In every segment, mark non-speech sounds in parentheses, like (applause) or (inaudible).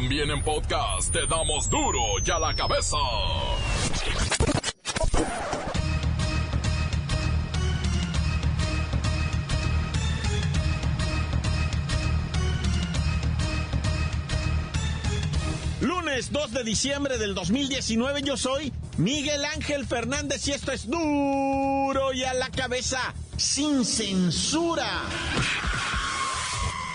También en podcast te damos duro y a la cabeza. Lunes 2 de diciembre del 2019 yo soy Miguel Ángel Fernández y esto es duro y a la cabeza sin censura.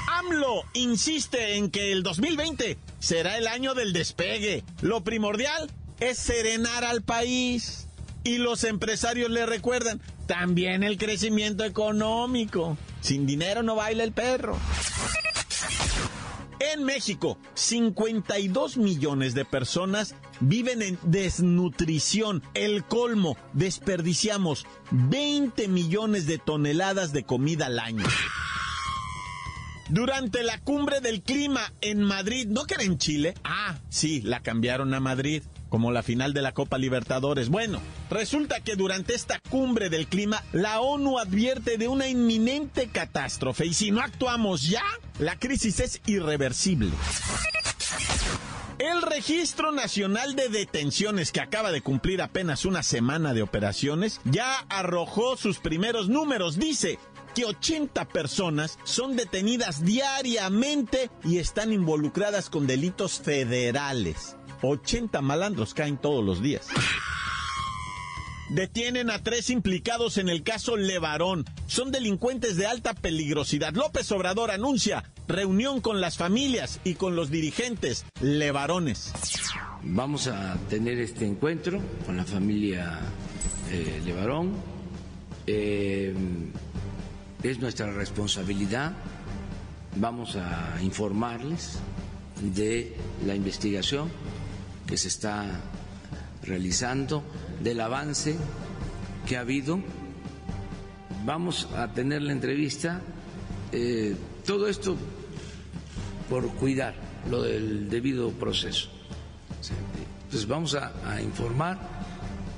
AMLO insiste en que el 2020 será el año del despegue. Lo primordial es serenar al país. Y los empresarios le recuerdan también el crecimiento económico. Sin dinero no baila el perro. En México, 52 millones de personas viven en desnutrición. El colmo, desperdiciamos 20 millones de toneladas de comida al año. Durante la cumbre del clima en Madrid, ¿no que era en Chile? Ah, sí, la cambiaron a Madrid, como la final de la Copa Libertadores. Bueno, resulta que durante esta cumbre del clima, la ONU advierte de una inminente catástrofe y si no actuamos ya, la crisis es irreversible. El Registro Nacional de Detenciones, que acaba de cumplir apenas una semana de operaciones, ya arrojó sus primeros números. Dice que 80 personas son detenidas diariamente y están involucradas con delitos federales. 80 malandros caen todos los días. Detienen a tres implicados en el caso Levarón. Son delincuentes de alta peligrosidad. López Obrador anuncia reunión con las familias y con los dirigentes Levarones. Vamos a tener este encuentro con la familia eh, Levarón. Eh, es nuestra responsabilidad. Vamos a informarles de la investigación que se está realizando, del avance que ha habido. Vamos a tener la entrevista. Eh, todo esto por cuidar lo del debido proceso. Entonces vamos a, a informar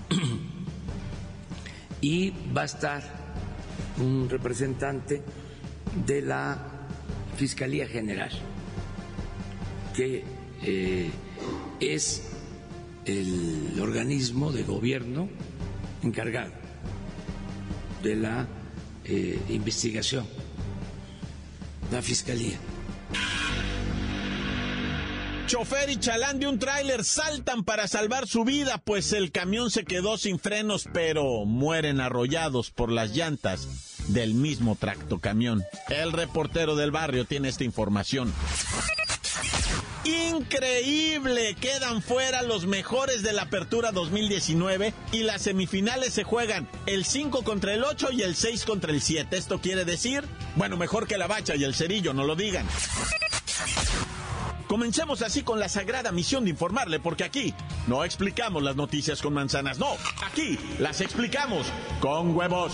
(clears throat) y va a estar un representante de la Fiscalía General, que eh, es el organismo de gobierno encargado de la eh, investigación, la Fiscalía. Chofer y chalán de un tráiler saltan para salvar su vida, pues el camión se quedó sin frenos, pero mueren arrollados por las llantas del mismo tractocamión. El reportero del barrio tiene esta información. Increíble, quedan fuera los mejores de la Apertura 2019 y las semifinales se juegan el 5 contra el 8 y el 6 contra el 7. Esto quiere decir, bueno, mejor que la bacha y el cerillo, no lo digan. Comencemos así con la sagrada misión de informarle, porque aquí no explicamos las noticias con manzanas, no, aquí las explicamos con huevos.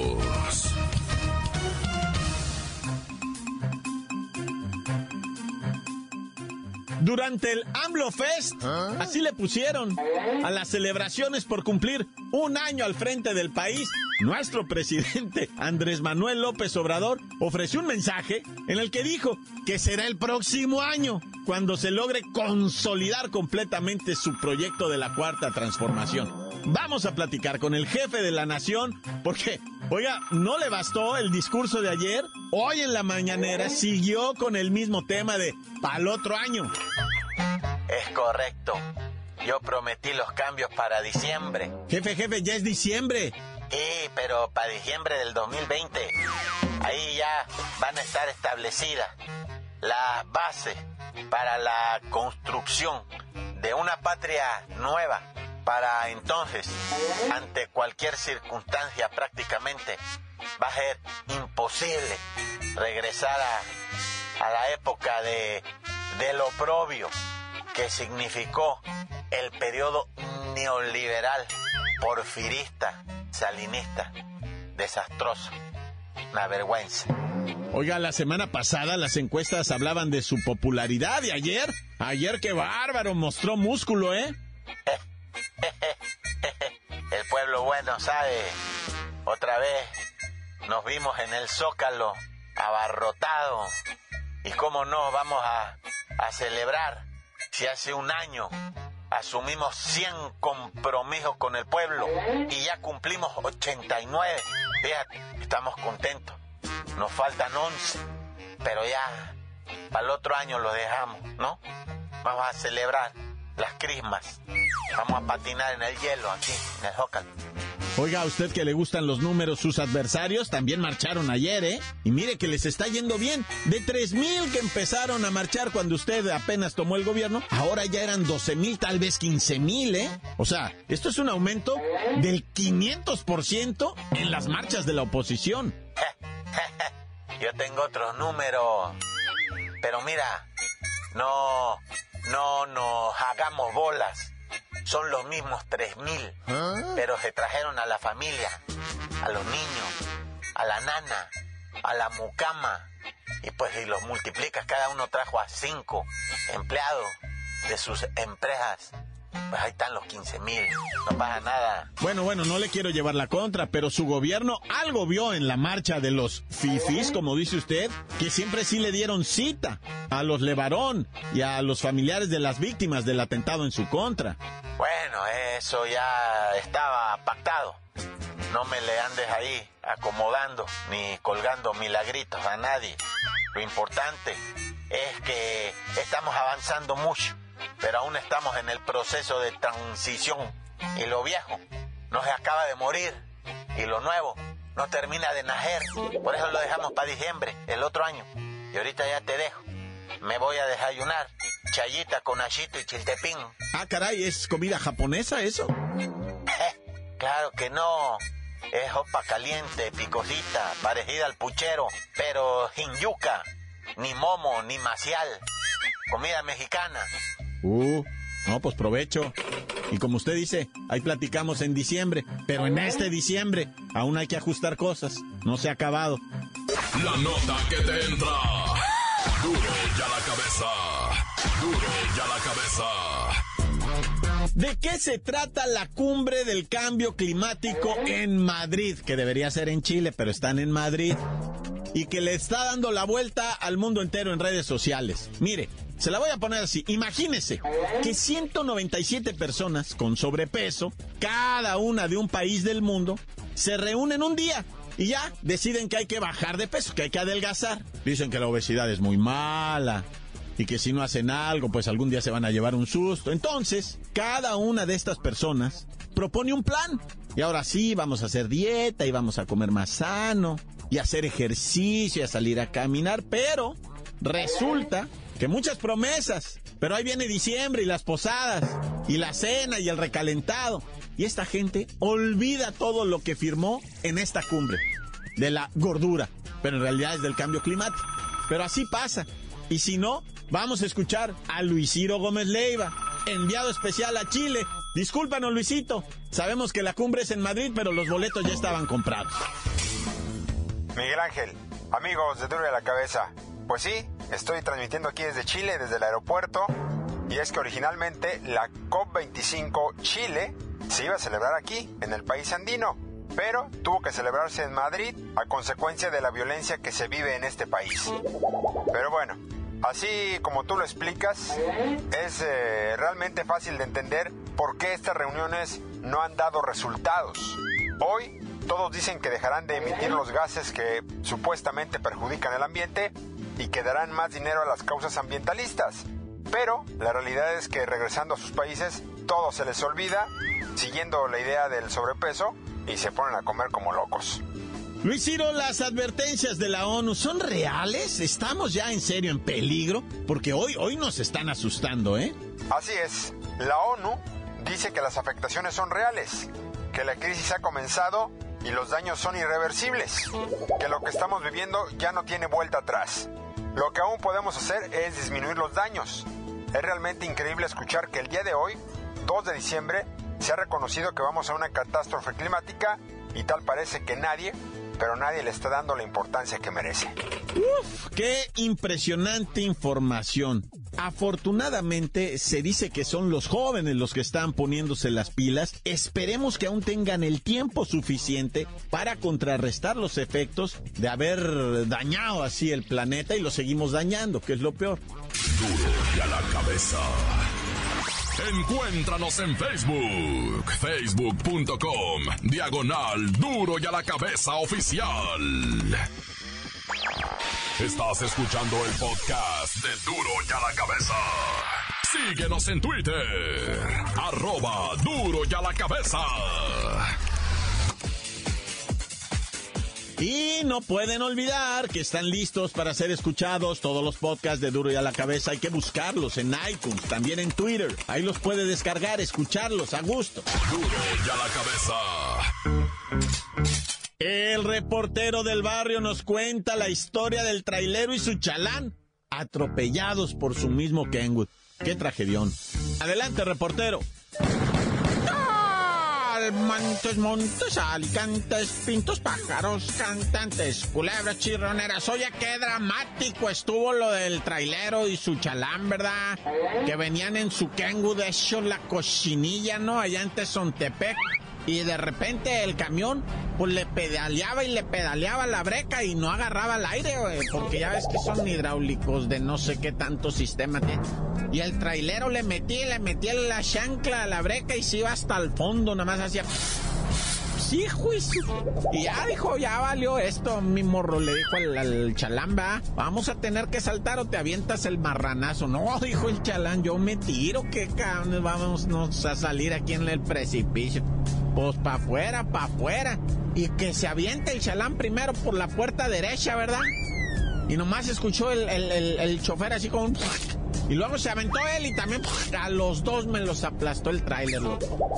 Durante el AMLO Fest, así le pusieron a las celebraciones por cumplir un año al frente del país, nuestro presidente (laughs) Andrés Manuel López Obrador ofreció un mensaje en el que dijo que será el próximo año cuando se logre consolidar completamente su proyecto de la cuarta transformación. Vamos a platicar con el jefe de la nación porque, oiga, no le bastó el discurso de ayer. Hoy en la mañanera siguió con el mismo tema de para el otro año. Es correcto. Yo prometí los cambios para diciembre. Jefe, jefe, ya es diciembre. Sí, pero para diciembre del 2020. Ahí ya van a estar establecidas las bases para la construcción de una patria nueva. Para entonces, ante cualquier circunstancia prácticamente, va a ser imposible regresar a, la época de, del oprobio que significó el periodo neoliberal porfirista salinista. Desastroso. Una vergüenza. Oiga, la semana pasada las encuestas hablaban de su popularidad y ayer, ayer qué bárbaro, mostró músculo, ¿eh? Pueblo bueno, ¿sabe? Otra vez nos vimos en el zócalo abarrotado. ¿Y cómo no vamos a, a celebrar si hace un año asumimos 100 compromisos con el pueblo y ya cumplimos 89? Fíjate, estamos contentos. Nos faltan 11, pero ya para el otro año lo dejamos, ¿no? Vamos a celebrar las crismas. Vamos a patinar en el hielo aquí, en el Zócalo. Oiga, a usted que le gustan los números, sus adversarios también marcharon ayer, ¿eh? Y mire que les está yendo bien. De 3.000 que empezaron a marchar cuando usted apenas tomó el gobierno, ahora ya eran 12.000, tal vez 15.000, ¿eh? O sea, esto es un aumento del 500% en las marchas de la oposición. (laughs) Yo tengo otros números. Pero mira, no, no nos hagamos bolas. Son los mismos 3.000, pero se trajeron a la familia, a los niños, a la nana, a la mucama. Y pues si los multiplicas, cada uno trajo a cinco empleados de sus empresas. Pues ahí están los 15 mil, no pasa nada. Bueno, bueno, no le quiero llevar la contra, pero su gobierno algo vio en la marcha de los fifis, como dice usted, que siempre sí le dieron cita a los Levarón y a los familiares de las víctimas del atentado en su contra. Bueno, eso ya estaba pactado. No me le andes ahí acomodando ni colgando milagritos a nadie. Lo importante es que estamos avanzando mucho pero aún estamos en el proceso de transición y lo viejo no se acaba de morir y lo nuevo no termina de nacer. Por eso lo dejamos para diciembre, el otro año. Y ahorita ya te dejo. Me voy a desayunar. Chayita con achito y chiltepín. Ah, caray, ¿es comida japonesa eso? (laughs) claro que no. Es hopa caliente, picosita, parecida al puchero, pero sin yuca, ni momo, ni macial. Comida mexicana. Uh, no, pues provecho. Y como usted dice, ahí platicamos en diciembre, pero en este diciembre aún hay que ajustar cosas. No se ha acabado. La nota que te entra. Duro ya la cabeza. Duro ya la cabeza. ¿De qué se trata la cumbre del cambio climático en Madrid? Que debería ser en Chile, pero están en Madrid. Y que le está dando la vuelta al mundo entero en redes sociales. Mire, se la voy a poner así. Imagínese que 197 personas con sobrepeso, cada una de un país del mundo, se reúnen un día y ya deciden que hay que bajar de peso, que hay que adelgazar. Dicen que la obesidad es muy mala y que si no hacen algo, pues algún día se van a llevar un susto. Entonces, cada una de estas personas propone un plan. Y ahora sí, vamos a hacer dieta y vamos a comer más sano y hacer ejercicio y a salir a caminar, pero resulta que muchas promesas, pero ahí viene diciembre y las posadas, y la cena y el recalentado. Y esta gente olvida todo lo que firmó en esta cumbre, de la gordura, pero en realidad es del cambio climático. Pero así pasa. Y si no, vamos a escuchar a Luisiro Gómez Leiva, enviado especial a Chile. Discúlpanos, Luisito. Sabemos que la cumbre es en Madrid, pero los boletos ya estaban comprados. Miguel Ángel, amigos de Duro de la Cabeza, pues sí, estoy transmitiendo aquí desde Chile, desde el aeropuerto, y es que originalmente la COP25 Chile se iba a celebrar aquí, en el país andino, pero tuvo que celebrarse en Madrid a consecuencia de la violencia que se vive en este país. Pero bueno, así como tú lo explicas, es eh, realmente fácil de entender por qué estas reuniones no han dado resultados. Hoy todos dicen que dejarán de emitir los gases que supuestamente perjudican el ambiente y que darán más dinero a las causas ambientalistas. Pero la realidad es que regresando a sus países todo se les olvida, siguiendo la idea del sobrepeso y se ponen a comer como locos. Luis Ciro, las advertencias de la ONU son reales. Estamos ya en serio en peligro porque hoy hoy nos están asustando, ¿eh? Así es. La ONU dice que las afectaciones son reales, que la crisis ha comenzado y los daños son irreversibles, que lo que estamos viviendo ya no tiene vuelta atrás. Lo que aún podemos hacer es disminuir los daños. Es realmente increíble escuchar que el día de hoy, 2 de diciembre, se ha reconocido que vamos a una catástrofe climática y tal parece que nadie, pero nadie le está dando la importancia que merece. Uf, qué impresionante información. Afortunadamente se dice que son los jóvenes los que están poniéndose las pilas. Esperemos que aún tengan el tiempo suficiente para contrarrestar los efectos de haber dañado así el planeta y lo seguimos dañando, que es lo peor. Duro y a la cabeza. Encuéntranos en Facebook, facebook.com, diagonal duro y a la cabeza oficial. Estás escuchando el podcast de Duro y a la cabeza. Síguenos en Twitter, arroba duro y a la cabeza. Y no pueden olvidar que están listos para ser escuchados todos los podcasts de Duro y a la Cabeza. Hay que buscarlos en iTunes, también en Twitter. Ahí los puede descargar, escucharlos a gusto. Duro y a la cabeza. El reportero del barrio nos cuenta la historia del trailero y su chalán, atropellados por su mismo Kenwood. ¡Qué tragedión! Adelante, reportero. Montes, montes, alicantes, pintos, pájaros, cantantes, culebras, chirroneras. Oye, qué dramático estuvo lo del trailero y su chalán, ¿verdad? Que venían en su Kenwood, de hecho, la cochinilla, ¿no? Allá en Tezontepec y de repente el camión pues le pedaleaba y le pedaleaba la breca y no agarraba el aire, porque ya ves que son hidráulicos de no sé qué tanto sistema tiene. Y el trailero le metía, le metía la chancla a la breca y se iba hasta el fondo, nada más hacía... Sí, juicio. Y ya dijo, ya valió esto, mi morro, le dijo al, chalán, vamos a tener que saltar o te avientas el marranazo. No, (laughs) dijo el chalán, yo me tiro, que cabrón, vamos a salir aquí en el precipicio. Pues pa' afuera, pa' afuera. Y que se aviente el chalán primero por la puerta derecha, ¿verdad? Y nomás escuchó el, el, el, chofer así como... Y luego se aventó él y también a los dos me los aplastó el tráiler,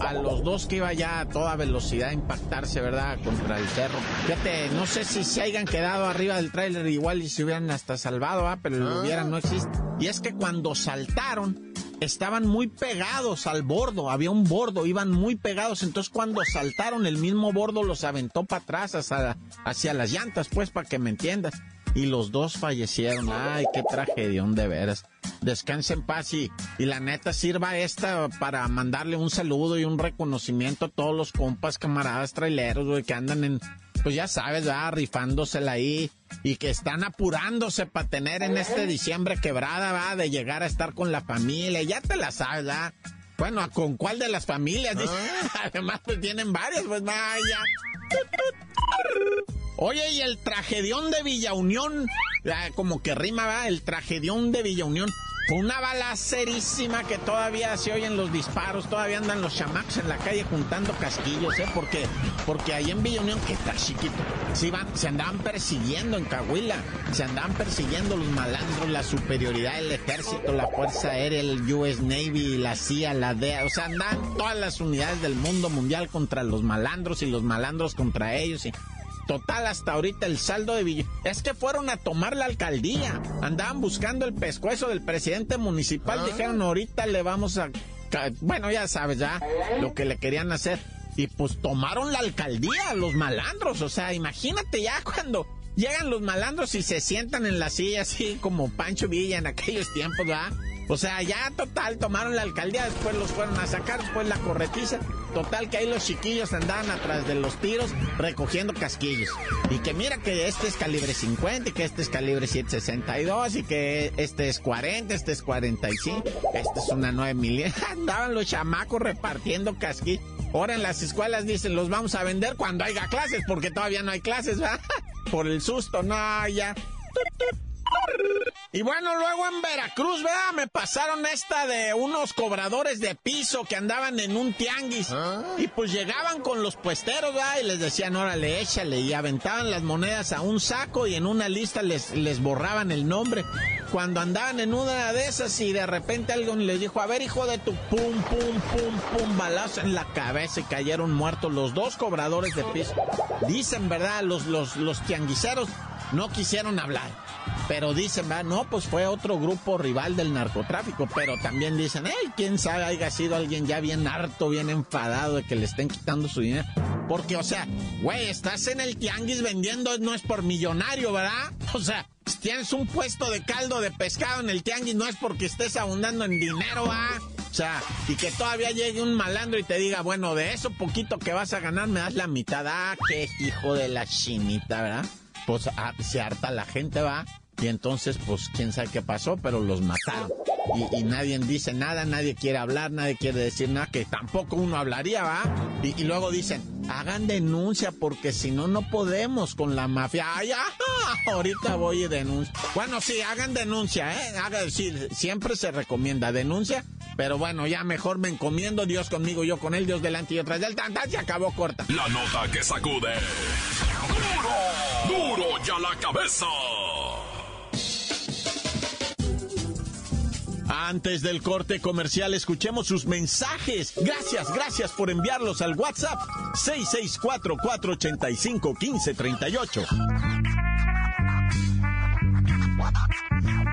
A los dos que iba ya a toda velocidad a impactarse, ¿verdad? Contra el cerro. Fíjate, no sé si se hayan quedado arriba del tráiler igual y se hubieran hasta salvado, ¿ah? Pero lo hubieran no existe. Y es que cuando saltaron, estaban muy pegados al bordo, había un bordo, iban muy pegados, entonces cuando saltaron el mismo bordo los aventó para atrás hacia, hacia las llantas, pues para que me entiendas. Y los dos fallecieron. Ay, qué tragedia, de veras. Descansen en paz y, y la neta sirva esta para mandarle un saludo y un reconocimiento a todos los compas, camaradas traileros, güey, que andan en, pues ya sabes, va rifándosela ahí y que están apurándose para tener en este diciembre quebrada, va, de llegar a estar con la familia, ya te la sabes, ¿verdad? Bueno, ¿con cuál de las familias? (laughs) Ah. Además, pues tienen varias, pues vaya. Oye, y el tragedión de Villa Unión, como que rima, va, el tragedión de Villa Unión. Fue una balacerísima que todavía se oyen los disparos, todavía andan los chamacos en la calle juntando casquillos, ¿eh? Porque, porque ahí en Villa Unión, que está chiquito, se, iban, se andaban persiguiendo en Cahuila, se andaban persiguiendo los malandros, la superioridad del ejército, la Fuerza Aérea, el US Navy, la CIA, la DEA, o sea, andaban todas las unidades del mundo mundial contra los malandros y los malandros contra ellos. Y Total, hasta ahorita el saldo de Villa... Es que fueron a tomar la alcaldía. Andaban buscando el pescuezo del presidente municipal. Ah. Dijeron, ahorita le vamos a... Bueno, ya sabes, ya lo que le querían hacer. Y pues tomaron la alcaldía, los malandros. O sea, imagínate ya cuando llegan los malandros y se sientan en la silla así como Pancho Villa en aquellos tiempos, ¿verdad? O sea, ya total, tomaron la alcaldía, después los fueron a sacar, después la corretiza. Total que ahí los chiquillos andaban atrás de los tiros recogiendo casquillos. Y que mira que este es calibre 50 y que este es calibre 762 y que este es 40, este es 45, este es una 9 mil. (laughs) Andaban los chamacos repartiendo casquillos. Ahora en las escuelas dicen, los vamos a vender cuando haya clases, porque todavía no hay clases, ¿verdad? (laughs) Por el susto, no, ya. Y bueno, luego en Veracruz, vea, me pasaron esta de unos cobradores de piso que andaban en un tianguis. ¿Ah? Y pues llegaban con los puesteros, ¿verdad? Y les decían, órale, échale. Y aventaban las monedas a un saco y en una lista les, les borraban el nombre. Cuando andaban en una de esas y de repente alguien les dijo, a ver, hijo de tu pum, pum, pum, pum, balazo en la cabeza y cayeron muertos los dos cobradores de piso. Dicen, ¿verdad? Los, los, los tianguiceros no quisieron hablar. Pero dicen, va, no, pues fue otro grupo rival del narcotráfico. Pero también dicen, hey, quién sabe, haya sido alguien ya bien harto, bien enfadado de que le estén quitando su dinero. Porque, o sea, güey, estás en el tianguis vendiendo, no es por millonario, ¿verdad? O sea, tienes un puesto de caldo de pescado en el tianguis, no es porque estés abundando en dinero, ¿ah? O sea, y que todavía llegue un malandro y te diga, bueno, de eso poquito que vas a ganar me das la mitad. Ah, qué hijo de la chinita, ¿verdad? Pues ah, se harta la gente, va. Y entonces, pues, quién sabe qué pasó, pero los mataron. Y, nadie dice nada, nadie quiere hablar, nadie quiere decir nada, que tampoco uno hablaría, ¿va? Y, luego dicen, hagan denuncia, porque si no, no podemos con la mafia. Ay, (laughs) ahorita voy y denuncio. Bueno, sí, hagan denuncia, ¿eh? Hagan, sí, siempre se recomienda denuncia, pero bueno, ya mejor me encomiendo, Dios conmigo, yo con él, Dios delante y otras del tan, se acabó corta. La nota que sacude. ¡Duro! ¡Duro ya la cabeza! Antes del corte comercial, escuchemos sus mensajes. Gracias, gracias por enviarlos al WhatsApp 664-485-1538.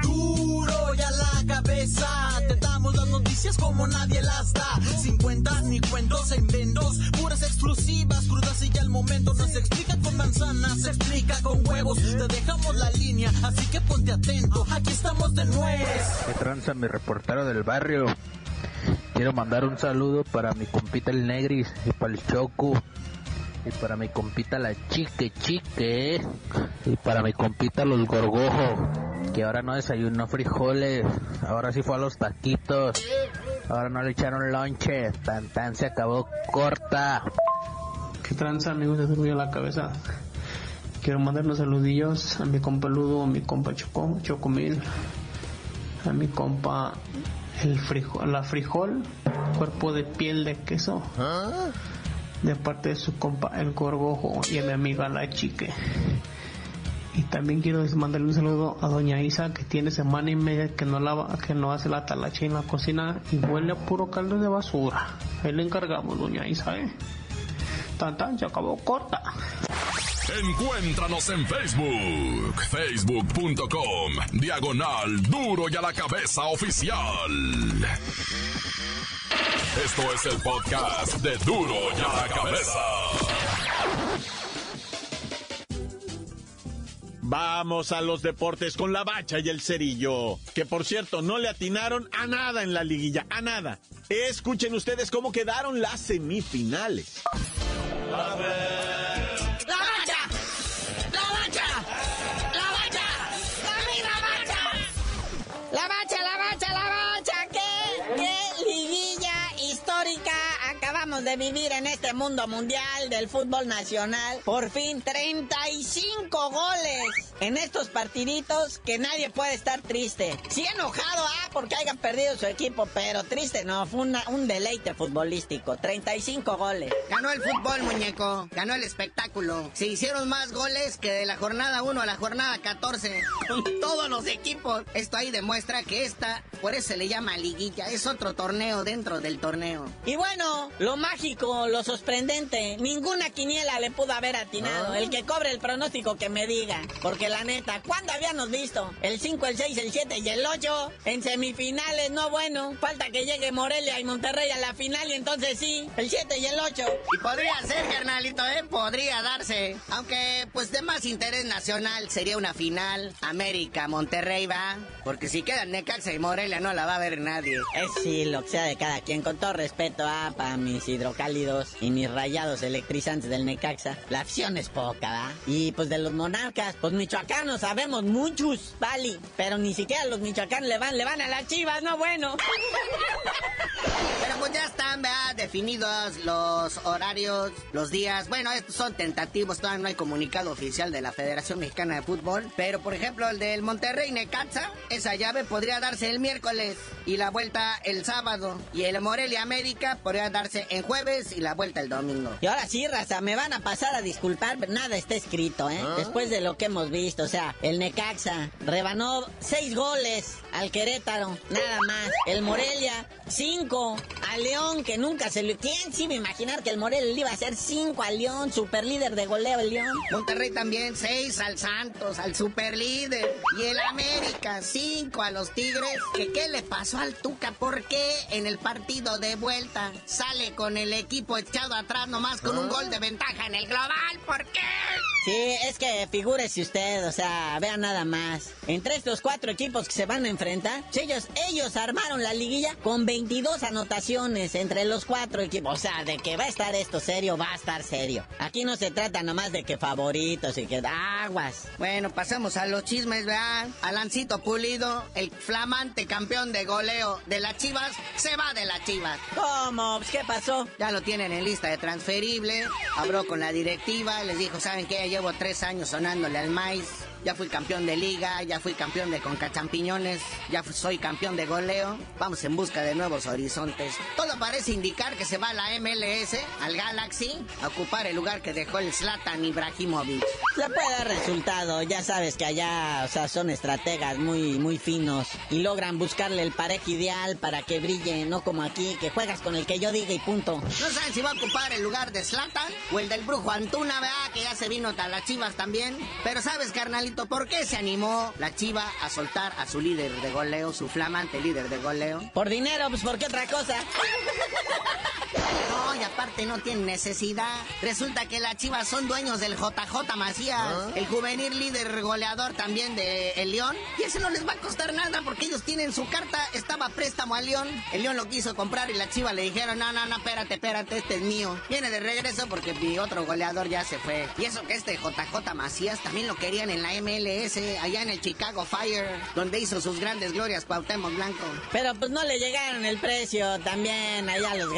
Duro ya la cabeza, te damos las noticias como nadie las da. 50 ni cuentos en vendos, puras exclusivas, crudas y se explica con huevos. Te dejamos la línea, así que ponte atento, aquí estamos de nuevo. Que tranza mi reportero del barrio. Quiero mandar un saludo para mi compita el Negris y para el Choco. Y para mi compita la Chique Chique. Y para mi compita los Gorgojos. Que ahora no desayunó frijoles. Ahora sí fue a los taquitos. Ahora no le echaron lonche. Tan tan se acabó corta. ¿Qué tranza amigos de Turbio la Cabeza? Quiero mandar unos saludillos a mi compa Ludo, a mi compa Choco, Chocomil, a mi compa el frijol, la frijol, cuerpo de piel de queso, de parte de su compa el gorgojo y a mi amiga la chique. Y también quiero mandarle un saludo a doña Isa que tiene semana y media que no lava, que no hace la talacha en la cocina y huele a puro caldo de basura. Ahí le encargamos, doña Isa, eh. Tan tan, se acabó corta. Encuéntranos en Facebook, facebook.com, diagonal duro y a la cabeza oficial. Esto es el podcast de duro y a la cabeza. Vamos a los deportes con la bacha y el cerillo, que por cierto no le atinaron a nada en la liguilla, a nada. Escuchen ustedes cómo quedaron las semifinales. De vivir en este mundo mundial del fútbol nacional. Por fin, 35 goles en estos partiditos que nadie puede estar triste. Sí enojado, ah, porque hayan perdido su equipo, pero triste no, fue un deleite futbolístico. 35 goles. Ganó el fútbol, muñeco. Ganó el espectáculo. Se hicieron más goles que de la jornada 1 a la jornada 14. Con todos los equipos. Esto ahí demuestra que esta, por eso se le llama liguilla, es otro torneo dentro del torneo. Y bueno, lo mágico, lo sorprendente, ninguna quiniela le pudo haber atinado. El que cobre el pronóstico que me diga. Porque la neta, ¿cuándo habíamos visto? El 5, el 6, el 7 y el 8 en semifinales, no bueno. Falta que llegue Morelia y Monterrey a la final y entonces sí, el 7 y el 8. Y podría ser, carnalito, ¿eh? Podría darse. Aunque, pues de más interés nacional sería una final. América, Monterrey va. Porque si quedan Necaxa y Morelia no la va a ver nadie. Es sí, lo que sea de cada quien. Con todo respeto, ah, para mis hidrocálidos y mis rayados electrizantes del Necaxa, la afición es poca, ¿va? Y pues de los monarcas, pues michoacanos sabemos muchos, vale, pero ni siquiera los michoacanos le van, le van a las chivas, no bueno. Pero pues ya están, ¿verdad? Definidos los horarios, los días. Bueno, estos son tentativos, todavía no hay comunicado oficial de la Federación Mexicana de Fútbol. Pero por ejemplo, el del Monterrey Necaxa, esa llave podría darse el miércoles y la vuelta el sábado. Y el Morelia América podría darse en jueves y la vuelta el domingo. Y ahora sí, raza, me van a pasar a disculpar, pero nada está escrito, ¿eh? ¿Ah? Después de lo que hemos visto, o sea, el Necaxa rebanó seis goles al Querétaro, nada más. El Morelia, cinco a León, que nunca se le... ¿Quién sí me imaginar que el Morelia le iba a hacer cinco a León, super líder de goleo el León? Monterrey también, seis al Santos, al superlíder. Y el América, cinco a los Tigres. ¿Que ¿Qué le pasó al Tuca? ¿Por qué en el partido de vuelta sale con el equipo echado atrás nomás con un gol de ventaja en el global? ¿Por qué? Sí, es que figúrese usted, o sea, vea nada más. Entre estos cuatro equipos que se van a enfrentar, ellos, ellos armaron la liguilla con 22 anotaciones entre los cuatro equipos. O sea, de que va a estar esto serio, va a estar serio. Aquí no se trata nomás de que favoritos y que aguas. Bueno, pasamos a los chismes, ¿verdad? Alancito Pulido, el flamante campeón de goleo de las Chivas, se va de las Chivas. ¿Cómo? Pues, ¿Qué pasó? Ya lo tienen en lista de transferible, habló con la directiva, les dijo, ¿saben qué? Llevo tres años sonándole al maíz. Ya fui campeón de liga, ya fui campeón de concachampiñones, ya soy campeón de goleo. Vamos en busca de nuevos horizontes. Todo parece indicar que se va a la MLS, al Galaxy, a ocupar el lugar que dejó el Zlatan Ibrahimovic. Se puede dar resultado, ya sabes que allá, o sea, son estrategas muy, muy finos y logran buscarle el parejo ideal para que brille, no como aquí, que juegas con el que yo diga y punto. No saben si va a ocupar el lugar de Zlatan o el del brujo Antuna, ¿verdad? Que ya se vino a las chivas también. Pero sabes, ¿por qué se animó la chiva a soltar a su líder de goleo, su flamante líder de goleo? Por dinero, pues ¿por qué otra cosa? (laughs) No, y aparte no tienen necesidad. Resulta que las chivas son dueños del JJ Macías, el juvenil líder goleador también de el León. Y ese no les va a costar nada porque ellos tienen su carta, estaba préstamo al León. El León lo quiso comprar y la chiva le dijeron, no, no, no, espérate, espérate, este es mío. Viene de regreso porque mi otro goleador ya se fue. Y eso que este JJ Macías también lo querían en la MLS, allá en el Chicago Fire, donde hizo sus grandes glorias Cuauhtémoc Blanco. Pero pues no le llegaron el precio también allá a los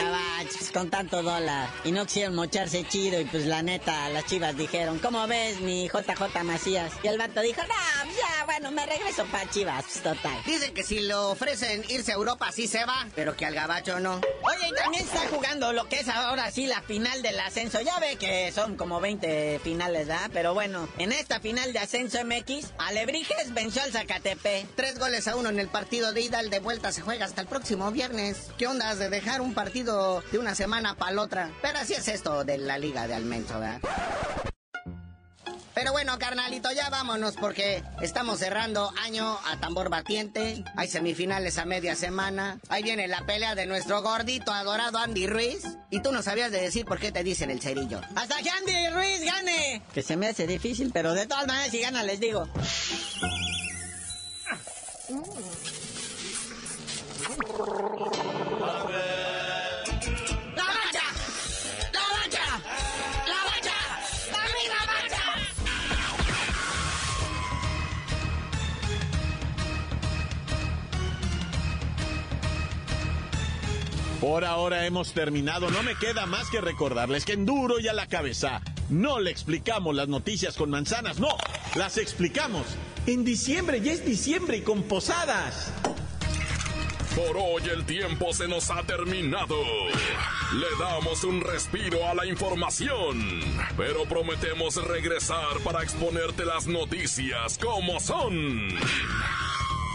con tanto dólar. Y no quisieron mocharse chido y pues la neta, las chivas dijeron, ¿cómo ves mi JJ Macías? Y el vato dijo, no, pues, ya, bueno, me regreso para chivas, pues, total. Dicen que si lo ofrecen irse a Europa sí se va, pero que al gabacho no. Oye, y también está jugando lo que es ahora sí la final del ascenso. Ya ve que son como 20 finales, ¿verdad? Pero bueno, en esta final de ascenso MX, Alebrijes venció al Zacatepec. Tres goles a uno en el partido de ida, el de vuelta se juega hasta el próximo viernes. ¿Qué onda de dejar un partido de una semana para la otra? Pero así es esto de la liga de Almenso, ¿verdad? Pero bueno, carnalito, ya vámonos porque estamos cerrando año a tambor batiente. Hay semifinales a media semana. Ahí viene la pelea de nuestro gordito adorado Andy Ruiz. Y tú no sabías de decir por qué te dicen el cerillo. Hasta que Andy Ruiz gane. Que se me hace difícil, pero de todas maneras si gana les digo. Por ahora hemos terminado. No me queda más que recordarles que en duro y a la cabeza no le explicamos las noticias con manzanas, no, las explicamos en diciembre. Ya es diciembre y con posadas. Por hoy el tiempo se nos ha terminado. Le damos un respiro a la información, pero prometemos regresar para exponerte las noticias como son.